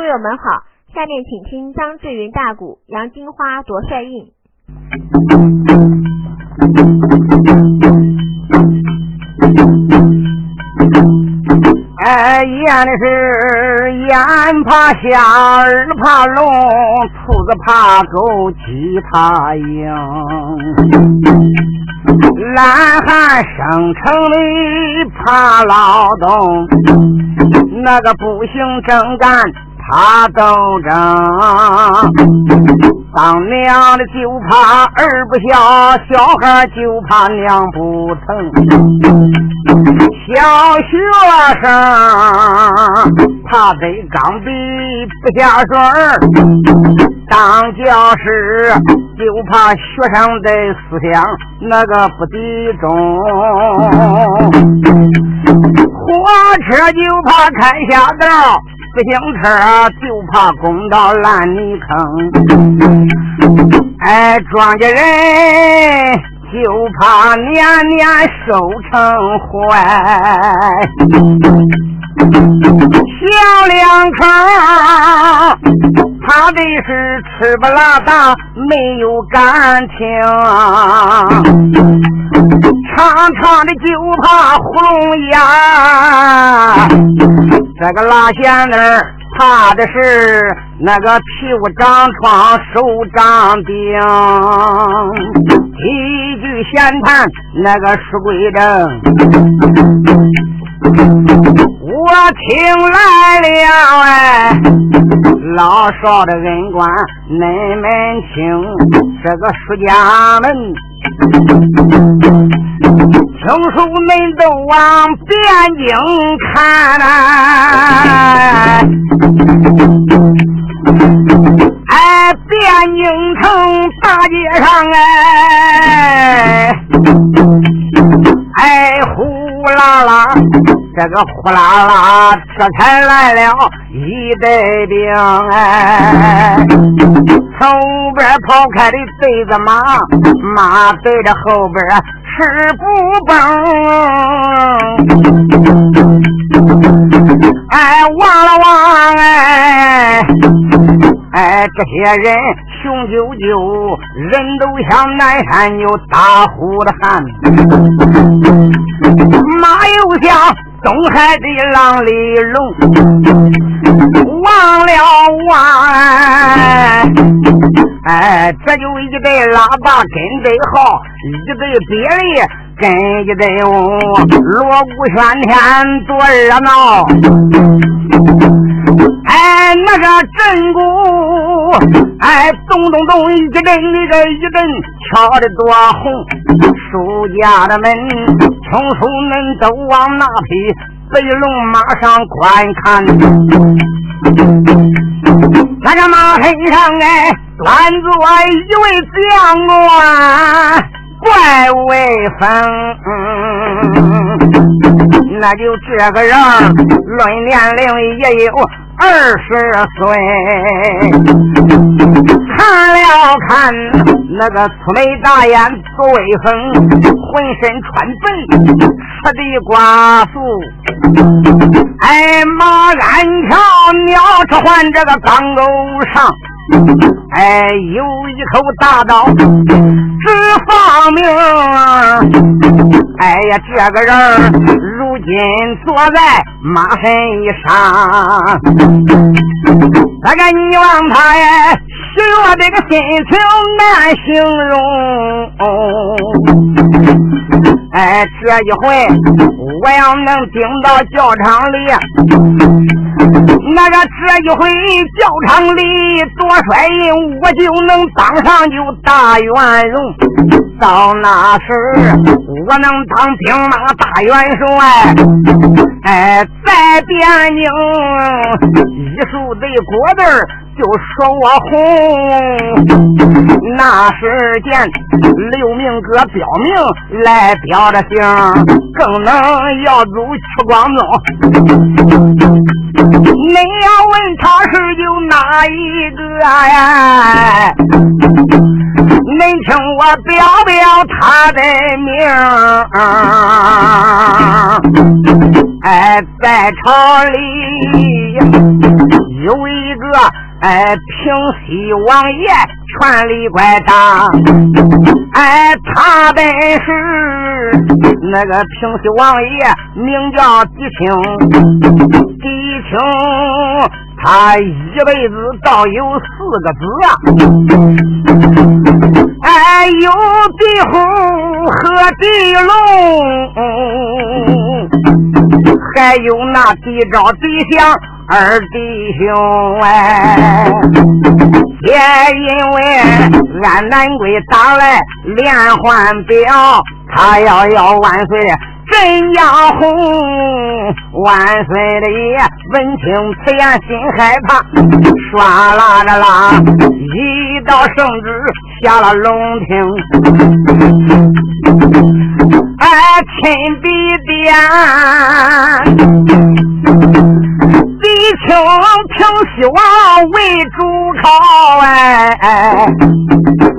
书友们好，下面请听张志云大鼓，杨金花夺帅印。哎，演的是眼怕瞎，耳怕聋，兔子怕狗，鸡怕鹰。懒汉生城里怕劳动，那个不行正干。怕斗争，当娘的就怕儿不孝，小孩就怕娘不疼。小学生怕得钢笔不下水当教师就怕学生的思想那个不集中。火车就怕开下道。自行车就怕公道烂泥坑，哎，庄稼人就怕年年收成坏，小两口怕的是吃不拉大，没有感情，长长的就怕胡龙牙。这个拉线子怕的是那个屁股长疮手长病，几句闲谈那个书归正，我听来了哎，老少的恩官恁们听，这个书家们。听书们都往汴京看呐，哎，汴京城大街上哎，哎，呼呼啦啦，这个呼啦啦，这才来了一队兵哎，从边跑开的背着马，马对着后边。吃不饱，哎，望了望，哎，哎，这些人雄赳赳，人都像南山有大虎的汉，马又像东海的浪里龙，望了望。哎，这就一对喇叭跟对号，一对别的跟一对舞，锣鼓喧天多热闹。哎，那个震鼓，哎，咚咚咚一阵一阵一阵敲的多红。书家的门，穷书门都往那匹白龙马上观看，那个马身上哎。端坐一位将官，怪威风。那就这个人，论年龄也有二十岁。看了看那个粗眉大眼多威风，浑身穿白，吃的寡妇。哎，马鞍桥，鸟车换这个钢钩上。哎，有一口大刀，只放命。哎呀，这个人如今坐在马身上，那个你望他呀，使我这个心情难形容。哎，这一回我要能顶到教场里。那个这一回教场里多帅人，我就能当上就大元荣。到那时我能当兵马大元帅。哎，在边境一树的果子就说我红。那时间刘明哥表明来表的行，更能要走屈光宗。你要问他是有哪一个呀？恁听我表表他的名。哎，在朝里有一个哎平西王爷权力怪大，哎他本是那个平西王爷名叫狄青，狄青他一辈子倒有四个子啊，哎有地虎和地龙，还有那地招地相。二弟兄哎，也因为俺南归打来连环表，他要要万岁真要红，万岁的爷闻听此言心害怕，唰啦啦啦，一道圣旨下了龙庭，哎，亲笔点。李清平西王为主考哎，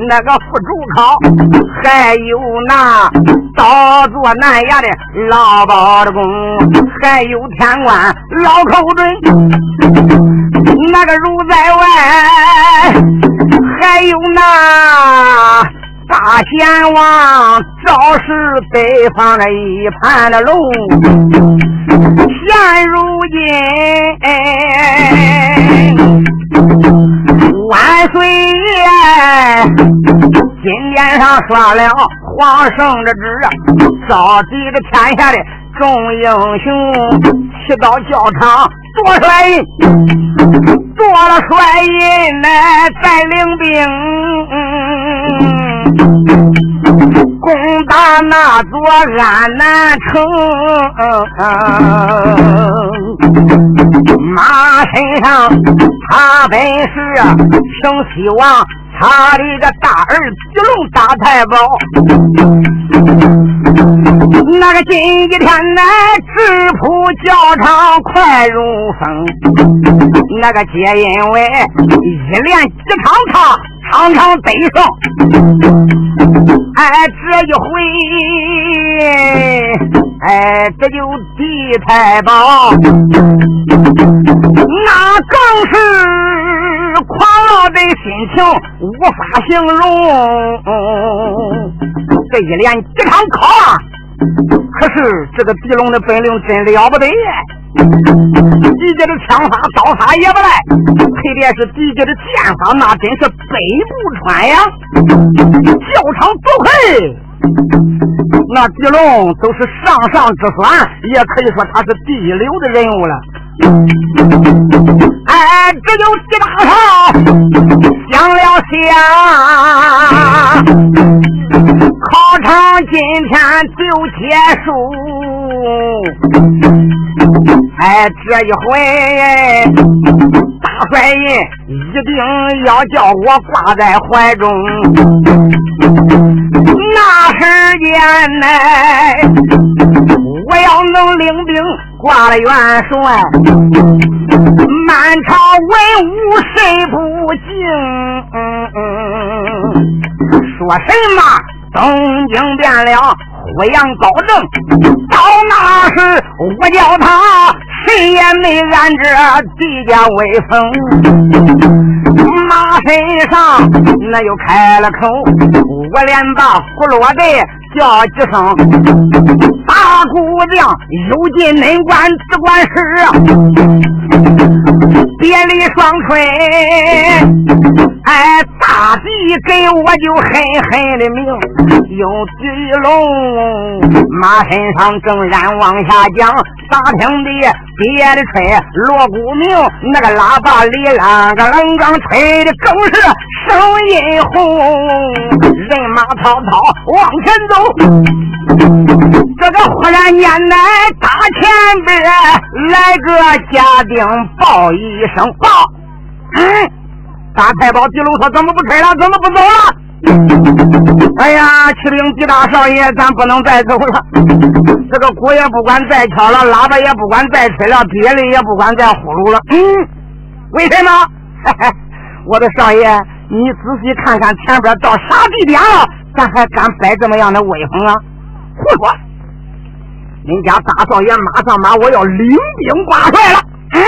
那个副主考还有那倒坐南衙的老包的公，还有天官老寇准，那个如在外，还有那大贤王赵氏北方的一盘的龙。现如今，万岁爷金殿上刷了皇圣的旨，召集着天下的众英雄，去到教场做帅印，做了帅印来带领兵。攻打那座安南城，马身上他本是平西王他的个大儿子龙大太保，那个今天来直扑教场快如风，那个皆因为一连几场他场场得胜。哎，这一回，哎，这就地太保，那更是狂傲的心情无法形容。这一连几场考啊，可是这个狄龙的本领真了不得。狄家的枪法刀法也不赖，特别是狄家的剑法，那真是北部穿杨，教场走黑。那狄龙都是上上之选，也可以说他是第一流的人物了。哎，这就几大炮响了响，考场今天就结束。哎，这一回大帅印一定要叫我挂在怀中。那时间呢，我要能领兵挂了元帅，满朝文武谁不敬？说什么？东京变了。我阳高正，到那时我叫他，谁也没按着地家威风。马身上那又开了口，我连把胡落的叫几声。大姑娘有进内官只管事。别离双吹，哎，大地给我就狠狠的命，有地龙马身上正然往下讲，打听的别的吹锣鼓鸣，那个喇叭里啷个啷个吹的更是声音洪，人马滔滔往前走，这个忽然间来大前边来个家丁报一声报，嗯，大太保狄龙说怎么不吹了？怎么不走了？哎呀，启禀狄大少爷，咱不能再走了。这个鼓也不管再敲了，喇叭也不管再吹了，别的也不管再呼噜了。嗯，为什么？我的少爷，你仔细看看前边到啥地点了，咱还敢摆这么样的威风啊？胡说！人家大少爷马上马，我要领兵挂帅了。嗯。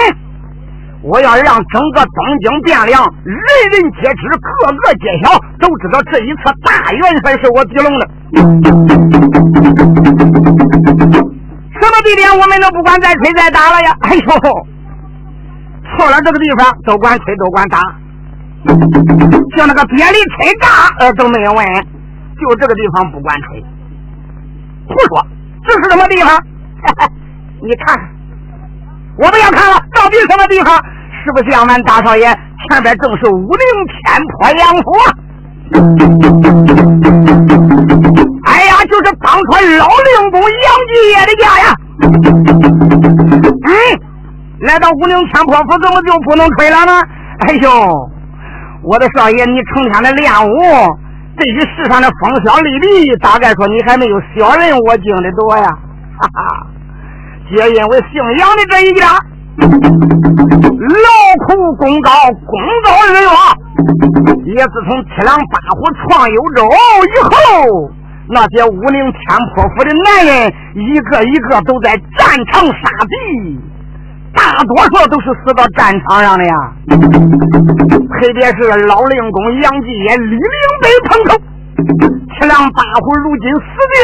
我要让整个东京汴梁人人皆知，个个皆晓，都知道这一次大元帅是我狄龙的。什么地点我们都不管再吹再打了呀！哎呦，错了这个地方都管吹都管打，就那个别离吹炸呃都没有问，就这个地方不管吹。胡说，这是什么地方？你看，我不要看了，到底什么地方？是不是像俺大少爷前边正是武陵天坡杨府？哎呀，就是当初老令公杨继业的家呀！嗯，来到武陵天坡府，怎么就不能吹了呢？哎呦，我的少爷，你成天的练武，对于世上的风萧丽丽，大概说你还没有小人我经的多呀！哈哈，皆因为姓杨的这一家。劳苦功高，功高日远。也自从七郎八虎闯幽州以后，那些武陵天坡府的男人，一个一个都在战场杀敌，大多数都是死到战场上的呀。特别是老令公杨继业李陵北碰头，七郎八虎如今死定，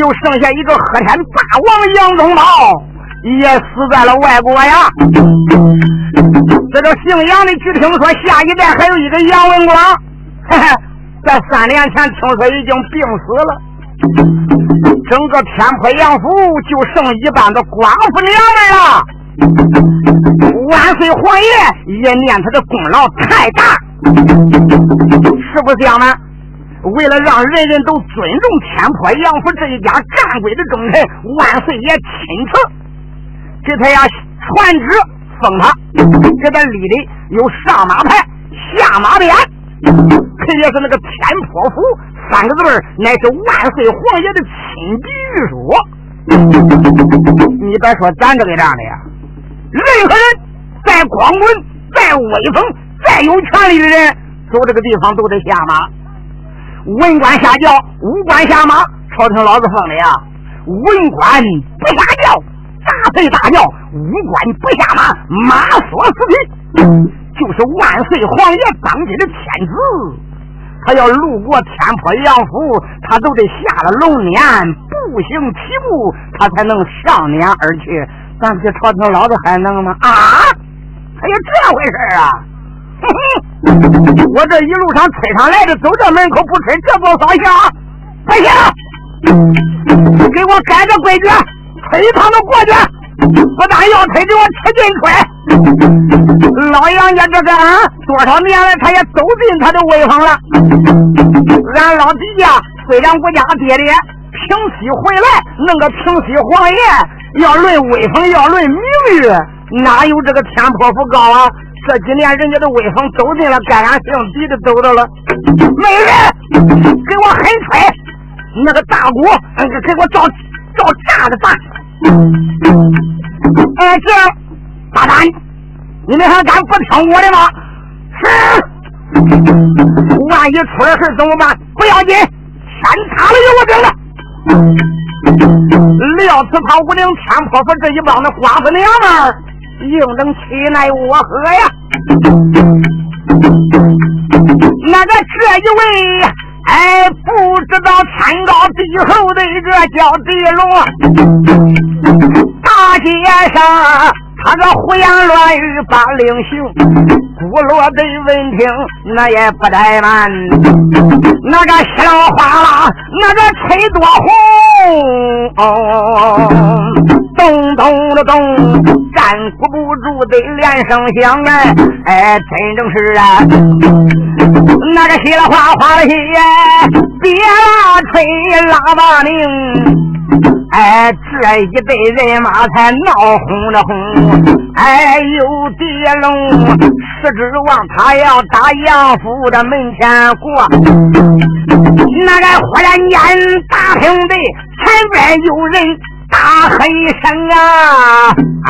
又剩下一个贺天大王杨宗保。也死在了外国呀！这个姓杨的，据听说下一代还有一个杨文广，在三年前听说已经病死了。整个天坡杨府就剩一半的寡妇娘们了。万岁皇爷也念他的功劳太大，是不是这样呢？为了让人人都尊重天坡杨府这一家干贵的忠臣，万岁爷亲自。给他呀传旨封他，给他立的有上马牌、下马鞭，特别是那个天坡府三个字乃是万岁皇爷的亲笔御书。你别说咱这个样的呀，任何人再光棍、再威风、再有权力的人，走这个地方都得下马。文官下轿，武官下马，朝廷老子封的呀。文官不下轿。大贼大叫，武官不下马，马索死地，就是万岁皇爷当今的天子，他要路过天坡杨府，他都得下了龙辇，步行起步，他才能上辇而去。咱这朝廷老子还能吗？啊，还有这回事啊？我这一路上吹上来的，走这门口不吹，这不扫兴？不行，给我改个规矩。吹一趟就过去，不但要吹，给我吃进吹。老杨家这个啊，多少年来他也走进他的威风了。俺老弟呀，虽然我家爹爹平西回来，弄个平西皇爷要论威风，要论名誉，哪有这个天坡府高啊？这几年人家的威风走进了，该俺姓狄的走着了。没人给我狠吹，那个大鼓，给我照照炸的办。哎，这大胆！你们还敢不听我的吗？是。万一出了事怎么办？不要紧，天塌了有我顶着。料此他武陵天坡府这一帮的寡妇娘们，硬能气奈我何呀？那个这一位。哎，不知道天高地厚的一个叫地龙，大街上他这胡言乱语把令行，古罗的闻听那也不怠慢，那个稀里哗啦，那个吹多红。咚咚的咚，站不住得连声响哎哎，真正是啊，那个稀里哗哗的稀，别吹喇叭铃，哎，这一队人马才闹哄了哄，哎，有地龙是指望他要打杨府的门前过，那个忽然间大厅的前边有人。大喊一声啊！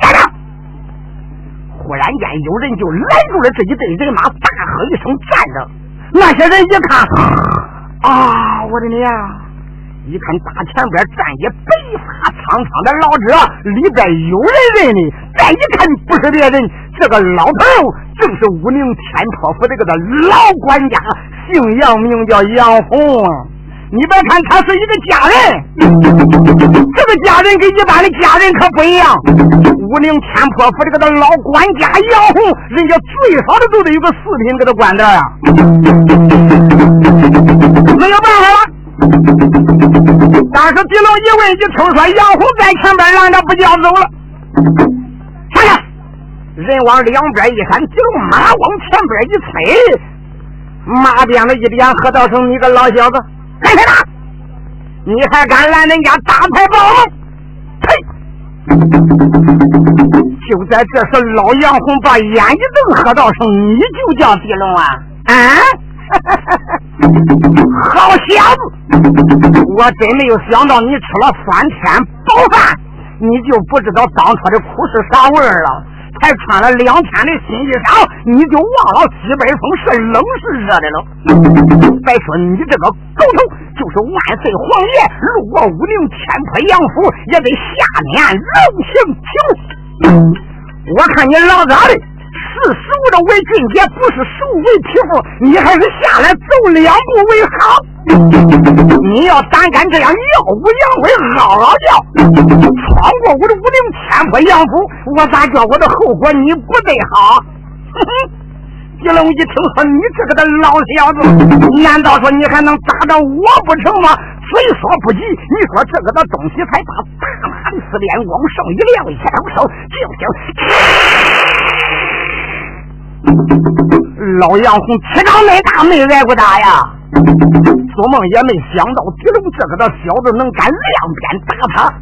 站着！忽然间，有人就拦住了这一队人马，大喝一声：“站着！”那些人一看，啊，我的娘！一看大前边站一白发苍苍的老者，里边有人认的。再一看不是别人，这个老头正是武宁天托府这个的老管家，姓杨，名叫杨红。你别看他是一个家人，这个家人跟一般的家人可不一样。武陵天破府的这个老管家杨红，人家最少的都得有个四品给他管的呀。没有办法了。但是狄龙一问，一听说杨红在前边拦着不叫走了，看看，人往两边一闪，狄龙马往前边一催，马鞭子一点，喝道声：“你个老小子，干什么？你还敢拦人家大牌报吗？”呸！就在这时，老杨红把眼一瞪，喝道声：“你就叫狄龙啊？啊？” 好小子！我真没有想到你吃了三天饱饭，你就不知道当初的苦是啥味儿了。才穿了两天的新衣裳，你就忘了西北风是冷是热的了。别说你这个狗头，就是万岁皇爷路过武陵天破杨府，也得下面龙行请。我看你老早的。是熟的为俊杰，不是熟为匹夫。你还是下来走两步为好。你要胆敢这样耀武扬威、嗷嗷叫，闯过我的武陵天破杨府，我咋叫我的后果你不得好？哼哼！狄龙一听说你这个的老小子，难道说你还能打着我不成吗？虽说不急，你说这个的东西才把大马的四边光剩一亮，一抖手就行。老杨红气长没大，没挨过打呀。做梦也没想到，狄龙这个的小子能敢两鞭打他，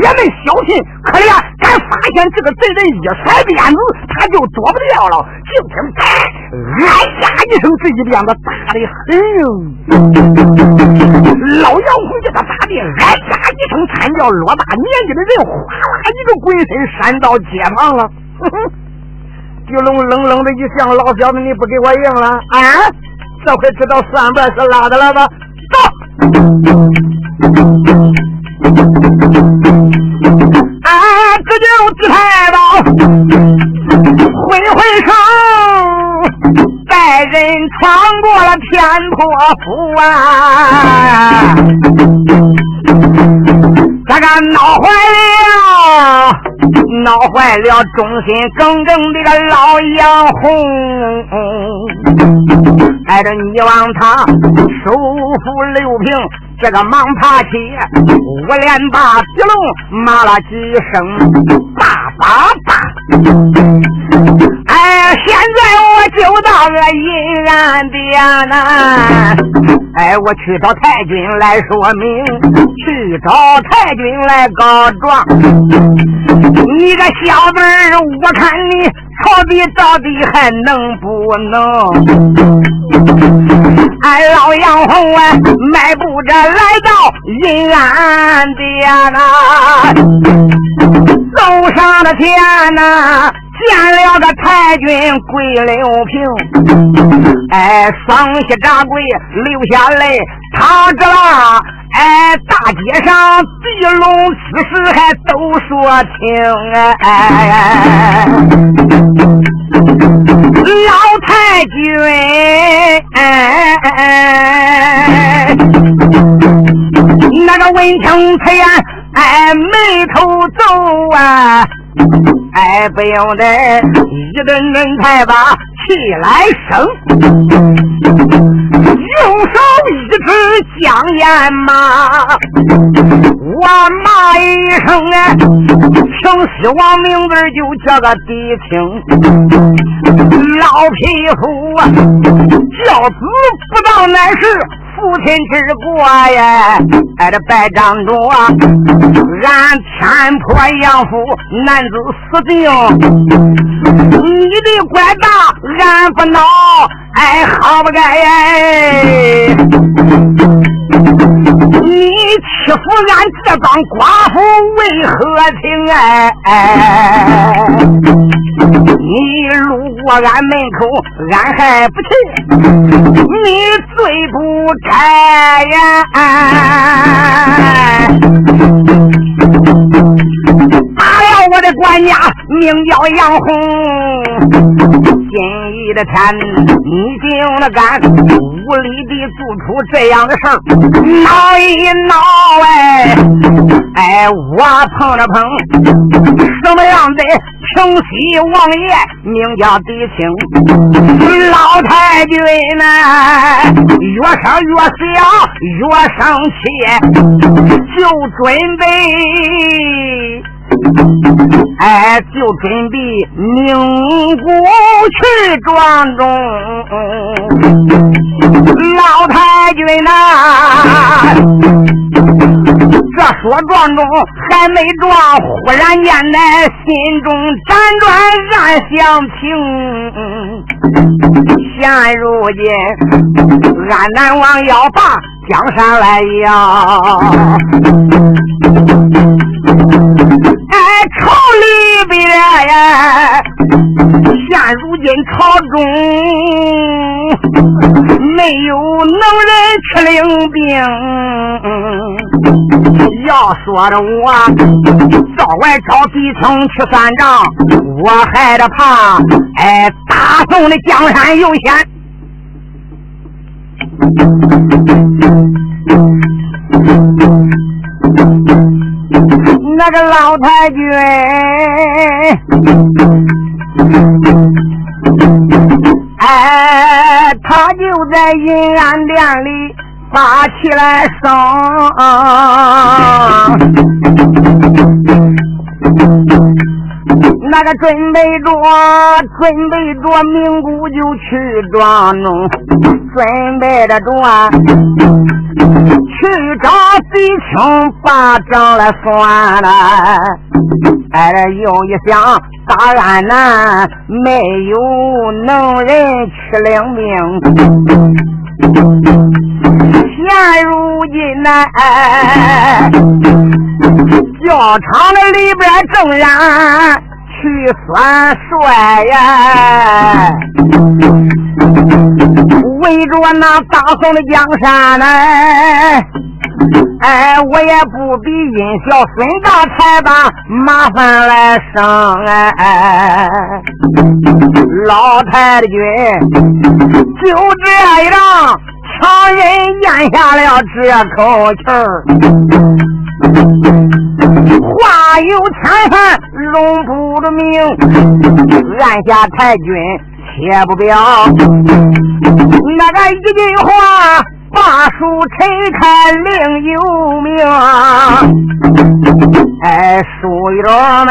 也没小心。可怜，敢发现这个贼人一甩鞭子，他就躲不掉了。就听“哎呀”一声，这一鞭子打的很哟。老杨红给他打的“哎呀”一声，惨叫，偌大年纪的人哗啦一个滚身闪到街旁了。狄龙冷冷的一笑：“老小子，你不给我赢了啊？这回知道算盘是拉的了吧？走！啊，这就自太保挥挥手，带人闯过了天破府啊！这个闹坏了，闹坏了忠心耿耿的个老杨红。挨着你往他手扶六平，这个忙爬起，五连把子龙骂了几声，爸爸爸。哎，现在我就到个阴暗边呐！哎，我去找太君来说明，去找太君来告状。你个小子，我看你曹底到底还能不能？俺老杨红啊，迈步着来到阴暗边呐，走上了天呐。见了个太君跪六平，哎，双膝扎跪流下泪，他这啦，哎，大街上地龙此时还都说听，哎，老太君，哎，那个文清才哎，眉头皱啊。哎，不用得，一顿人才把气来生，用手一指将烟骂，我骂一声哎，姓西王名字就叫个狄青，老匹夫啊，教子不到乃是。父亲之过呀，哎，这白张着，俺天破杨府男子死定，你的官大，俺不恼，哎，好不该哎！你欺负俺这帮寡妇为何情哎？你路过俺门口，俺还不去，你罪不该呀！我的管家，名叫杨红。今日的天，你竟那敢无理的做出这样的事儿，闹一闹哎哎，我碰了碰什么样的清西王爷，名叫狄青，老太君呢，越说越想越生气，就准备。哎，就准备宁古去庄中，老太君呐，这说庄中还没庄，忽然间呢，心中辗转暗想情，现如今俺南王要把江山来要。朝里边呀，现如今朝中没有能人去领兵。要说的我早晚找弟兄去算账，我还得怕哎，大宋的江山有险。那个老太君，哎，他就在阴暗殿里发起来声。那个准备着，准备着，明姑就去庄中，准备着着，去找贼青把账来算了。哎，又一想，大安南没有能人去领命。现如今呢，教场的里边正然。去算帅呀！围着那大宋的江山呢，哎，我也不比殷小孙大才把麻烦来生哎！老太君就这样强忍咽下了这口气儿。话有千番，容不得名。按下太君，切不表。那个一句话，把书拆开另有名。哎，书友们，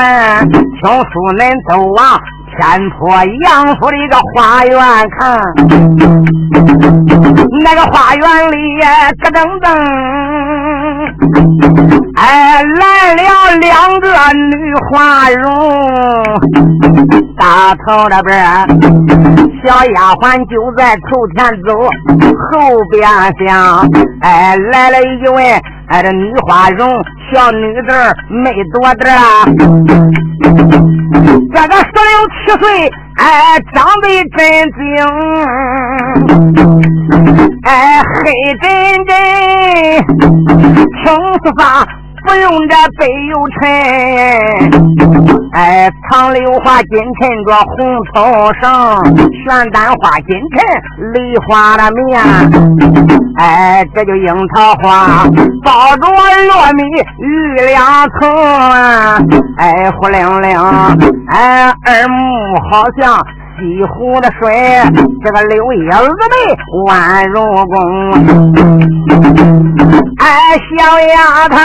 听书恁走往天坡杨府的一个花园看。那个花园里咯噔噔。哎，来了两个女花容，大头那边小丫鬟就在头前走，后边厢哎来了一位哎这女花容小女子没多大，这个十六七岁哎长得真精，哎黑真真青丝发。不用这背有衬，哎，藏柳花金衬着红头绳，玄丹花金衬梨花的面，哎，这就樱桃花包着糯米玉两层，哎，呼灵灵，哎，耳目好像。西湖的水，这个柳叶子眉弯如弓。哎，小丫头，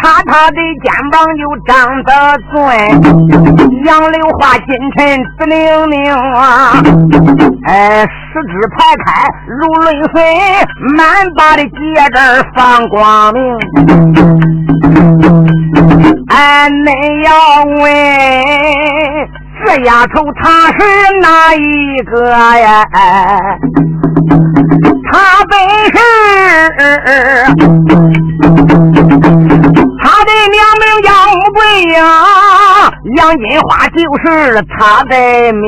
她她的肩膀就长得俊，杨柳花金晨紫灵灵啊。哎，十指排开如轮水，满把的戒指放光明。哎，恁要问。这丫头她是哪一个呀？她本是她的娘名杨贵呀，杨金花就是她的名。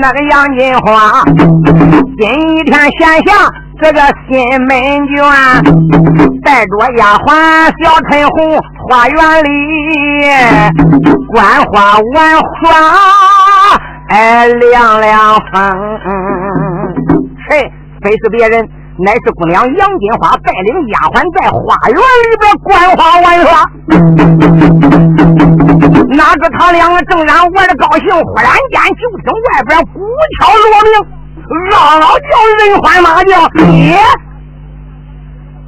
那个杨金花今天闲下这个新门卷，带着丫鬟小春红，花园里观花玩花，哎，凉凉风。嘿？非是别人，乃是姑娘杨金花带领丫鬟在花园里边观花玩耍。哪知他两个正然玩的高兴，忽然间就听外边鼓敲锣鸣。嗷嗷叫，人欢马叫。咦，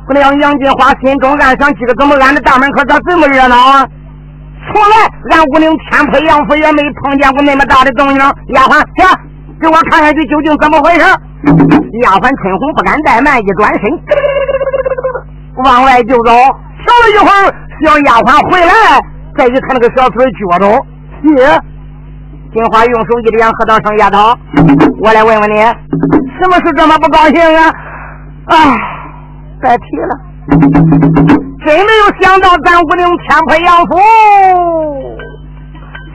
姑娘杨金花心中暗想：今个怎么俺的大门口咋这么热闹啊？从来俺武陵天婆杨府也没碰见过那么大的动静。丫鬟，去给我看看去，究竟怎么回事？丫鬟春红不敢怠慢，一转身往外就走。瞧了一会儿，小丫鬟回来，再一看那个小腿撅着，咦。金花用手一点，喝道声丫头，我来问问你，什么事这么不高兴啊？啊，别提了，真没有想到咱武陵天婆杨府，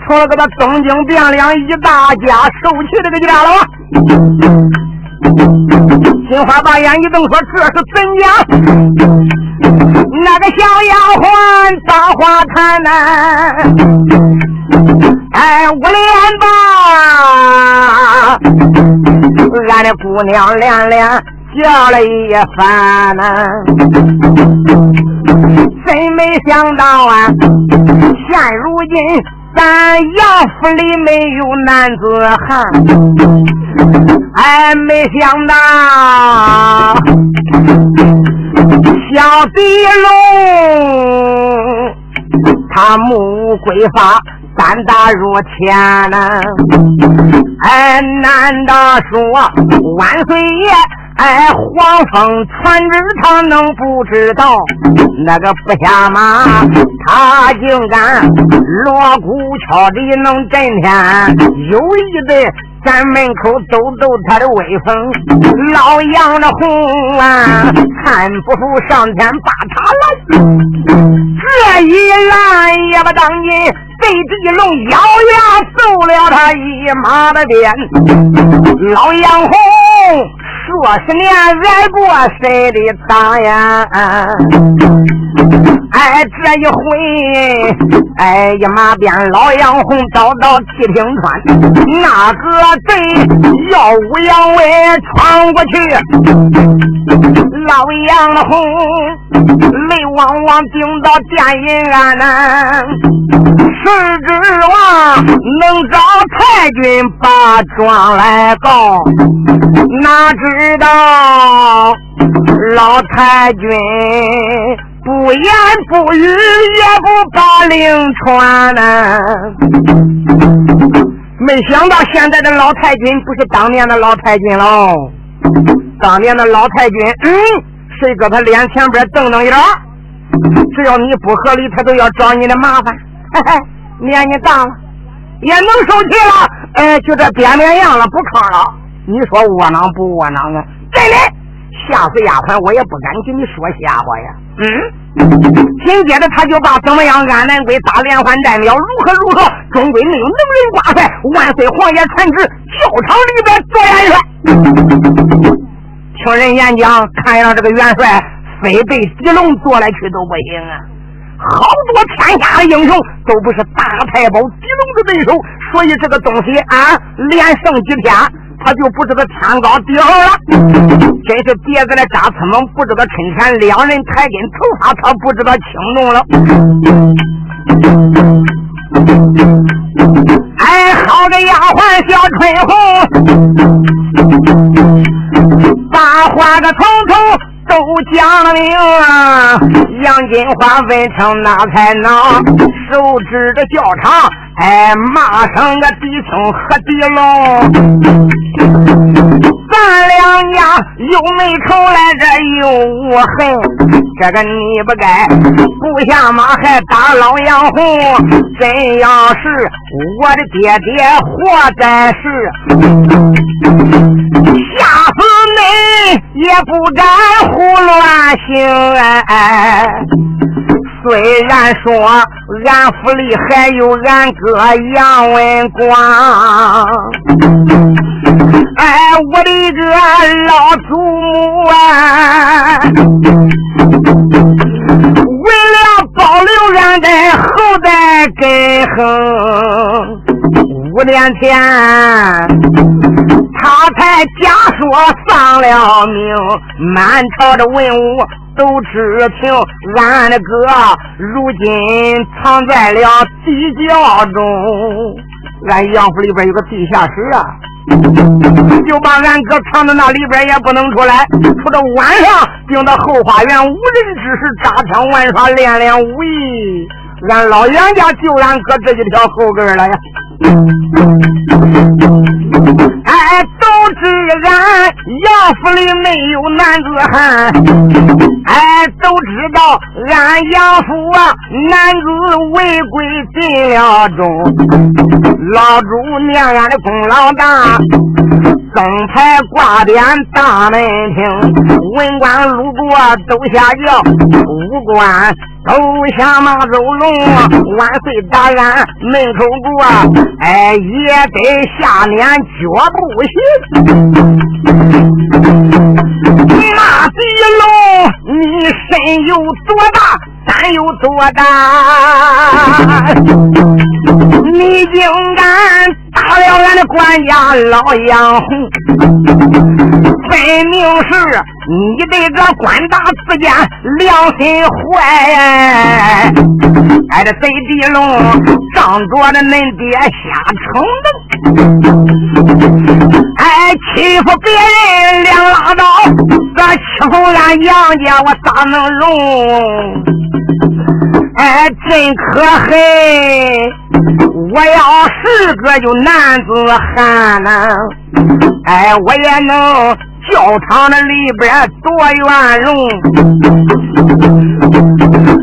出了个他东京汴梁一大家受气这个家了啊！金花把眼一瞪，说：“这是怎样？”那个小丫鬟大话谈呐。哎，五连吧，俺的姑娘连连叫了一番呐，真没想到啊，现如今咱杨府里没有男子汉，哎，没想到小地龙他目归发。三大如天呐！哎，难道说万岁爷哎，黄蜂传旨，他能不知道？那个不下马，他竟敢锣鼓敲的能震天，有意的咱门口抖抖他的威风。老杨的红啊，看不服上天把他拦，这一拦也不当紧。被地龙咬牙揍了他一马的鞭，老杨红多少年挨过谁的打呀？哎，这一回，哎，呀马鞭老杨红找到七平川，那个贼耀武扬威闯过去，老杨红泪汪汪顶到电银案呐。是指望能找太君把状来告，哪知知道老太君不言不语，也不把令传呢。没想到现在的老太君不是当年的老太君喽，当年的老太君，嗯，谁搁他脸前边瞪瞪眼只要你不合理，他都要找你的麻烦，嘿嘿。年纪大了，也能受气了，哎，就这变变样了，不吭了。你说窝囊不窝囊啊？再来，吓死丫鬟，我也不敢给你说瞎话呀。嗯，紧接着他就把怎么样安南归打连环战庙，如何如何，终归没有能人挂帅。万岁皇爷传旨，教场里边做元帅。听人演讲，看样这个元帅非被狄龙做来去都不行啊。好多天下的英雄都不是大太保狄龙的对手，所以这个东西啊，连胜几天，他就不知道天高地厚了。真是别个的扎刺门，不知道春天两人抬根头发，他不知道轻重了。哎，好个丫鬟小春红，把花个从头。都讲明啊，杨金花问成哪才能手指着教场，哎，骂声个弟兄和弟龙，咱两家又没仇来，这又无恨。这个你不该不下马还打老杨红，真要是我的爹爹活在世，吓死你也不敢胡乱行。虽然说俺府里还有俺哥杨文广，哎，我的个老祖母啊，为了保留俺的后代根哼，五年前他才假说丧了命，满朝的文武。都知情，俺的哥如今藏在了地窖中。俺杨府里边有个地下室啊，就把俺哥藏在那里边，也不能出来。除了晚上，顶到后花园，无人之时，扎枪玩耍，练练武艺。俺老杨家就俺哥这几条后根了呀。哎，都知俺杨府里没有男子汉，哎，都知道俺杨府啊，男子违规进了中，老主娘俺的功劳大，灯牌挂匾大门厅，文官路过都下轿，武官。都下马走龙，万岁大人门口过，哎，也得下面脚步行。那地龙，你身有多大，胆有多大？你竟敢！打了俺的管家老杨红，分明是你这个官大自奸、良心坏！俺，这贼地龙仗着的恁爹瞎逞能，哎，欺负别人两拉倒，这欺负俺杨家我咋能容？哎，真可恨！我要是个就男子汉呐，哎，我也能教场的里边多圆融。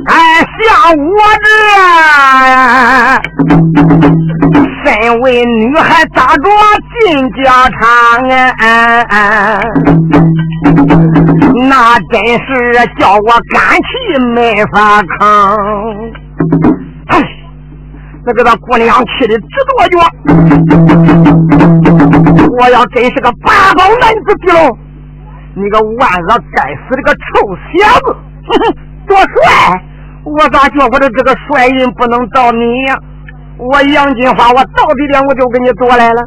哎，像我这样身为女孩，咋着进教场啊？那真是叫我肝气没法扛。哎。那个那姑娘气的直跺脚，我要真是个八宝男子地龙，你个万恶该死的个臭小子，哼哼，多帅！我咋觉我的这个帅印不能到你呀？我杨金花，我到底点我就给你做来了。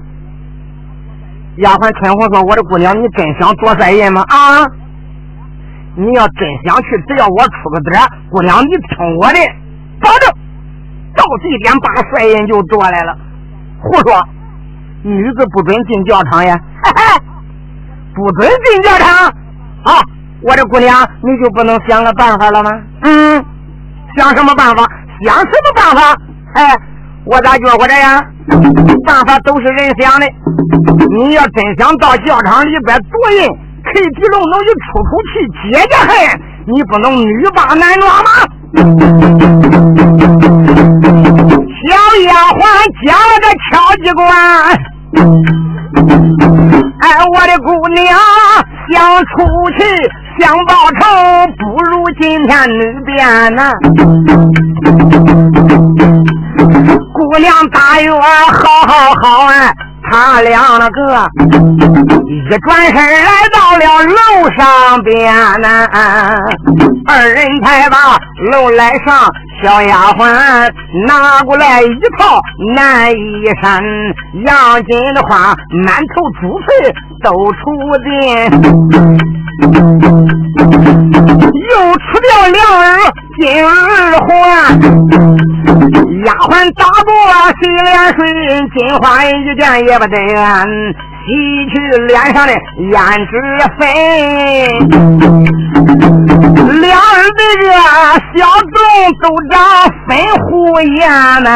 丫鬟春红说：“我的姑娘，你真想做帅印吗？啊？你要真想去，只要我出个点姑娘，你听我的，保证。”到地点把帅印就做来了，胡说！女子不准进教堂呀，嘿嘿不准进教堂！啊，我的姑娘，你就不能想个办法了吗？嗯，想什么办法？想什么办法？哎，我咋觉我这样？办法都是人想的。你要真想到教场里边夺印，K 地龙能一出口气解解恨，你不能女霸男装吗？小丫鬟叫个敲击棍，哎，我的姑娘想出去想报仇，不如今天女变呐。姑娘大约好好好啊。他两个一转身来到了楼上边呐，二人才把楼来上，小丫鬟拿过来一套男衣衫，杨金的花满头珠翠都出尽，又出掉两耳金二环。丫鬟打过洗脸水，金花一点也不得。洗去脸上的胭脂粉，两人的这小洞都长粉虎眼呐，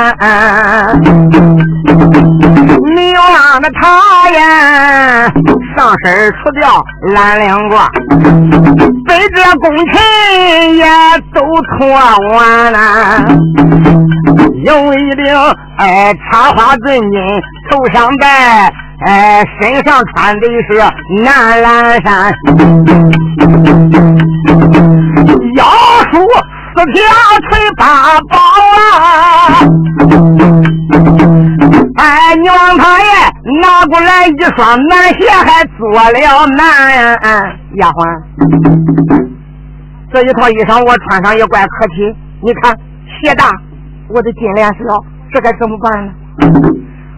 明朗的他呀，上身除掉蓝领褂，被这功臣也都脱完了，有一顶哎插花尊巾头上戴。哎，身上穿的是南蓝衫，腰束四条腿八宝啊！哎，你望他爷拿过来一双男鞋，还做了男丫鬟。这一套衣裳我穿上也怪可体，你看鞋大，我的金莲小，这该怎么办呢？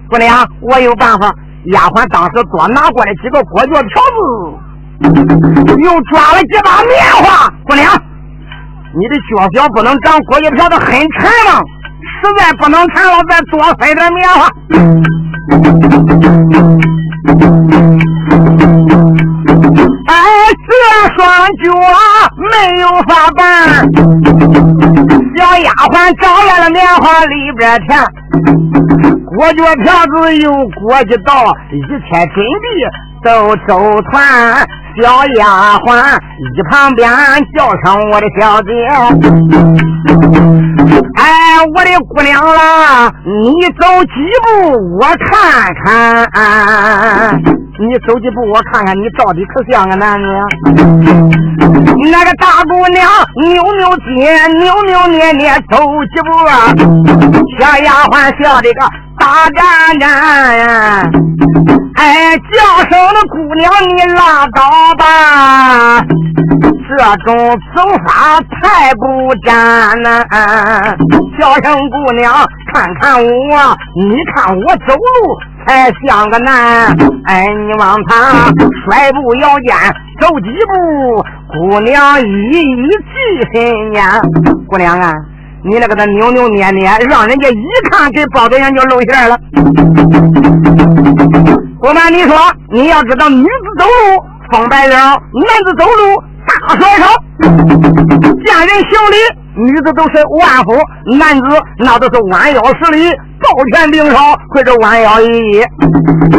姑娘，我有办法。丫鬟当时多拿过来几个锅脚条子，又抓了几把棉花。姑娘，你的脚脚不能长锅脚条子很沉吗？实在不能沉了，再多塞点棉花。哎，这双脚没有法办，小丫鬟找来了棉花里边填。裹脚票子有国际道，一切准备都周全。小丫鬟一旁边叫上我的小姐，哎，我的姑娘啦，你走几步我看看，你走几步我看看，你到底可像个男人？那个大姑娘扭扭肩，扭扭捏捏走几步啊？小丫鬟笑的个。大战战，哎，叫声的姑娘你拉倒吧，这种走法太不沾了。叫声姑娘看看我，你看我走路才像个男。哎，你往他甩步摇肩走几步，姑娘一一记心眼，姑娘啊。你那个的扭扭捏捏，让人家一看给包子眼就露馅了。不瞒你说，你要知道，女子走路风摆腰，男子走路大甩手。见人行礼，女子都是万夫，男子那都是弯腰施礼，抱拳领手或者弯腰一揖。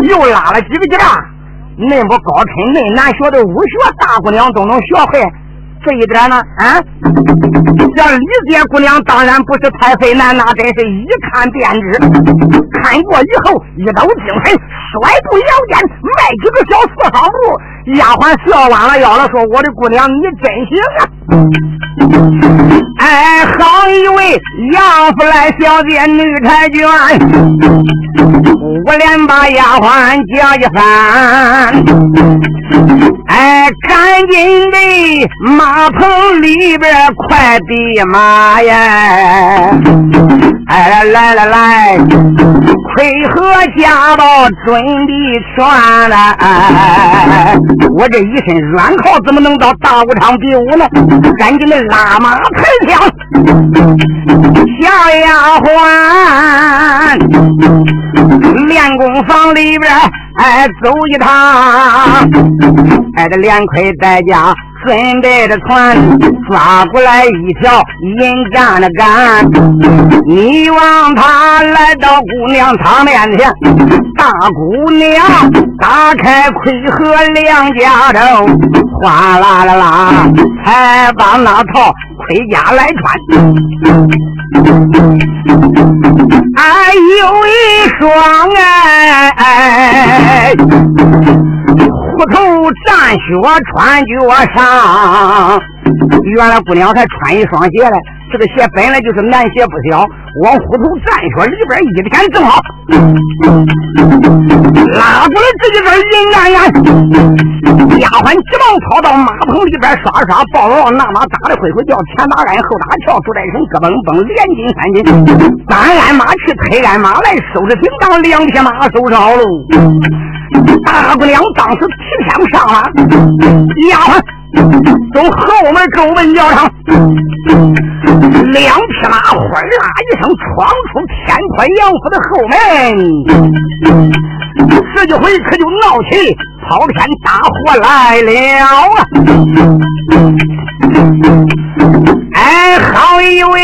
又拉了几个架，那么高深那难学的武学，大姑娘都能学会。这一点呢，啊，像李姐姑娘当然不是太妃难，那真是一看便知。看过以后，一抖精神，甩步摇肩，迈几个小四方步。丫鬟笑弯了腰了，说：“我的姑娘，你真行啊！”哎，好一位杨府来小姐女婵娟，我连把丫鬟叫一番。哎，赶紧的，马棚里边快递马呀！哎，来来来，盔和家宝准兄弟穿了。哎，我这一身软靠怎么能到大武场比武呢？赶紧的拉马抬枪，小丫鬟，练功房里边。哎，走一趟，哎，这连盔带甲准备的船，抓过来一条银杆的杆。你望他来到姑娘她面前，大姑娘打开盔和两甲头，哗啦啦啦，才把那套盔甲来穿。哎，有一双哎，虎头战靴穿脚上，原来姑娘还穿一双鞋嘞。这个鞋本来就是男鞋不小，往虎头战靴里边一填正好，拉过来这一根银眼眼。丫鬟急忙跑到马棚里边刷刷抱抱，那马打的灰灰叫，前打鞍后打跳，出来一声咯嘣嘣，连筋三斤。单鞍马去，推鞍马来，收拾叮当，两匹马收拾好喽。大姑娘当时提枪上了，丫鬟。从后门中门教场，两匹马哗啦一声闯出天宽杨府的后门，这一回可就闹起滔天大祸来了啊！哎，好一位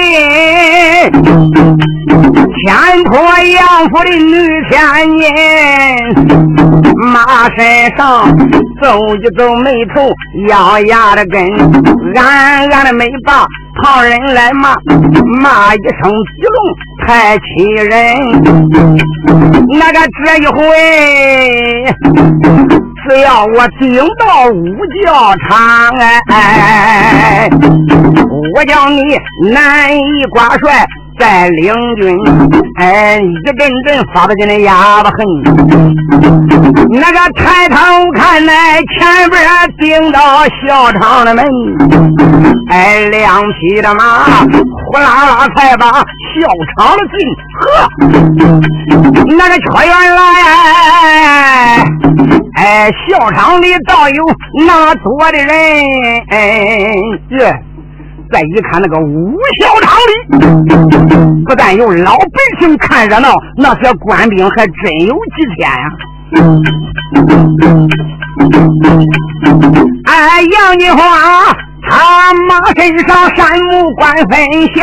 天破杨府的女天人，马身上皱一皱眉头，咬压的根，暗暗的没把旁人来骂，骂一声吉龙太气人。那个这一回。只要我顶到五教场，哎哎哎，我叫你南夷挂帅在领军，哎，一阵阵发不进的哑巴恨。那个抬头看来前边顶到小场的门，哎，两匹的马呼啦啦才把小场的进，呵，那个车员来。哎，校场里倒有那多的人，哎，这再一看那个武校场里，不但有老百姓看热闹，那些官兵还真有几天呀！哎，杨金花。他马身上山木官分晓，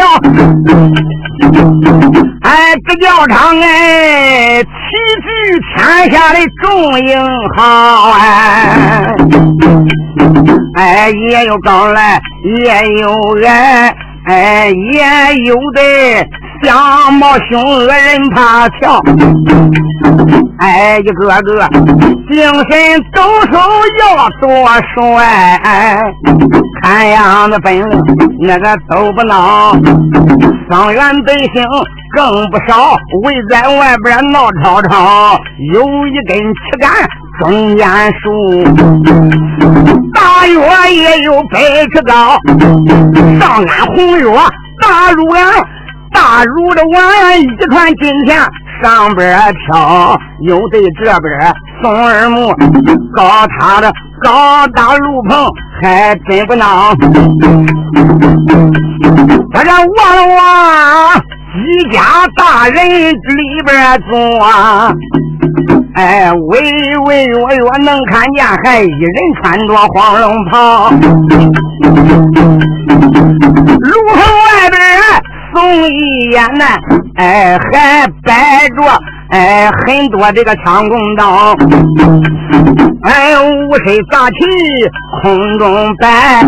哎，这教场哎，齐聚天下的众英豪哎，哎，也有高来，也有矮，哎，也有的。相貌凶恶人怕瞧，哎，一个个精神抖擞要多帅，看样子本领那个都不孬，伤员百姓更不少，围在外边闹吵吵，有一根旗杆中间竖，大约也有百尺高，上安红月大如俺。大如的碗一串金钱上边挑，又对这边送耳目，高塔的高大炉棚还真不孬。这望了望几家大人里边坐，哎，微微弱弱能看见，还一人穿着黄龙袍，炉棚外边。送一眼呢，哎，还摆着哎很多这个枪弓刀，哎，五声杂气空中摆，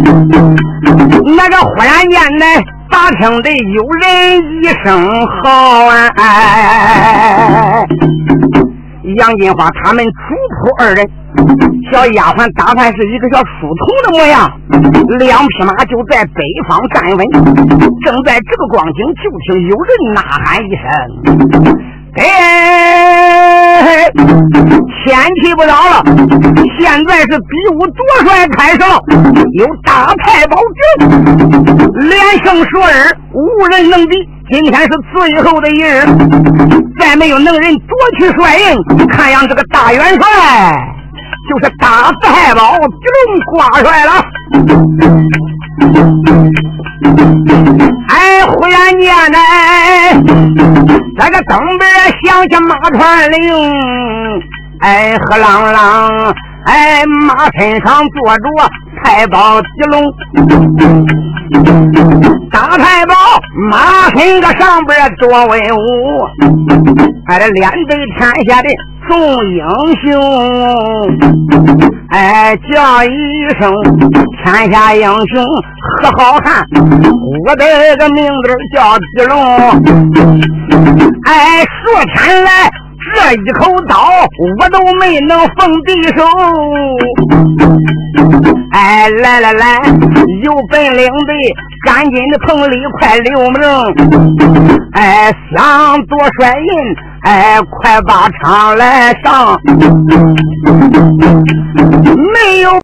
那个忽然间呢，打听的有人一声号啊，杨金花他们主仆二人。小丫鬟打扮是一个小书童的模样，两匹马就在北方站稳。正在这个光景，就听有人呐喊一声：“哎，天气不早了，现在是比武夺帅开始了，有大太保救，连胜数日，无人能敌。今天是最后的一日，再没有能人夺取帅印，看样这个大元帅。”就是大太保吉龙挂帅了，哎，忽然间呢，那个东边响起马传铃，哎，喝啷啷，哎，马身上坐着太保吉龙，大太保马身个上边多威武，哎，这连对天下的。众英雄，哎，叫一声天下英雄何好汉，我的个名字叫狄龙，哎，说天来这一口刀我都没能逢敌手，哎，来来来，有本领的赶紧的棚里快留名，哎，想多帅人。哎，快把场来上，没有。